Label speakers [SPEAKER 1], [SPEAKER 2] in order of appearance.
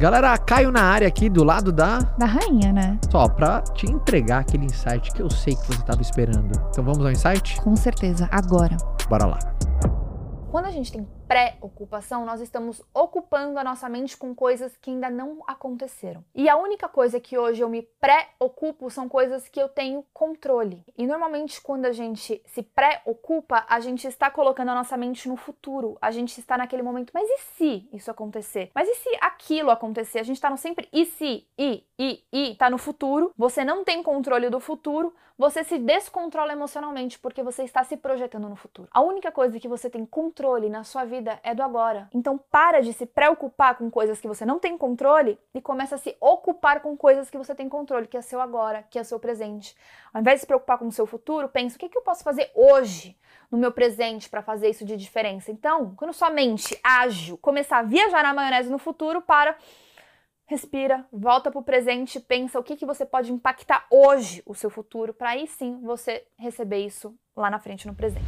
[SPEAKER 1] Galera, Caio na área aqui do lado da.
[SPEAKER 2] Da rainha, né?
[SPEAKER 1] Só pra te entregar aquele insight que eu sei que você tava esperando. Então vamos ao insight?
[SPEAKER 2] Com certeza, agora.
[SPEAKER 1] Bora lá.
[SPEAKER 3] Quando a gente tem pré-ocupação, nós estamos ocupando a nossa mente com coisas que ainda não aconteceram. E a única coisa que hoje eu me pré-ocupo são coisas que eu tenho controle. E normalmente, quando a gente se pré-ocupa, a gente está colocando a nossa mente no futuro. A gente está naquele momento, mas e se isso acontecer? Mas e se aquilo acontecer? A gente está no sempre e se, e, e, e, tá no futuro. Você não tem controle do futuro, você se descontrola emocionalmente porque você está se projetando no futuro. A única coisa que você tem controle na sua vida é do agora. Então para de se preocupar com coisas que você não tem controle e começa a se ocupar com coisas que você tem controle, que é seu agora, que é seu presente. Ao invés de se preocupar com o seu futuro, pensa o que, que eu posso fazer hoje no meu presente para fazer isso de diferença. Então, quando sua mente ágil começar a viajar na maionese no futuro, para respira, volta para o presente, pensa o que, que você pode impactar hoje o seu futuro, para aí sim você receber isso lá na frente no presente.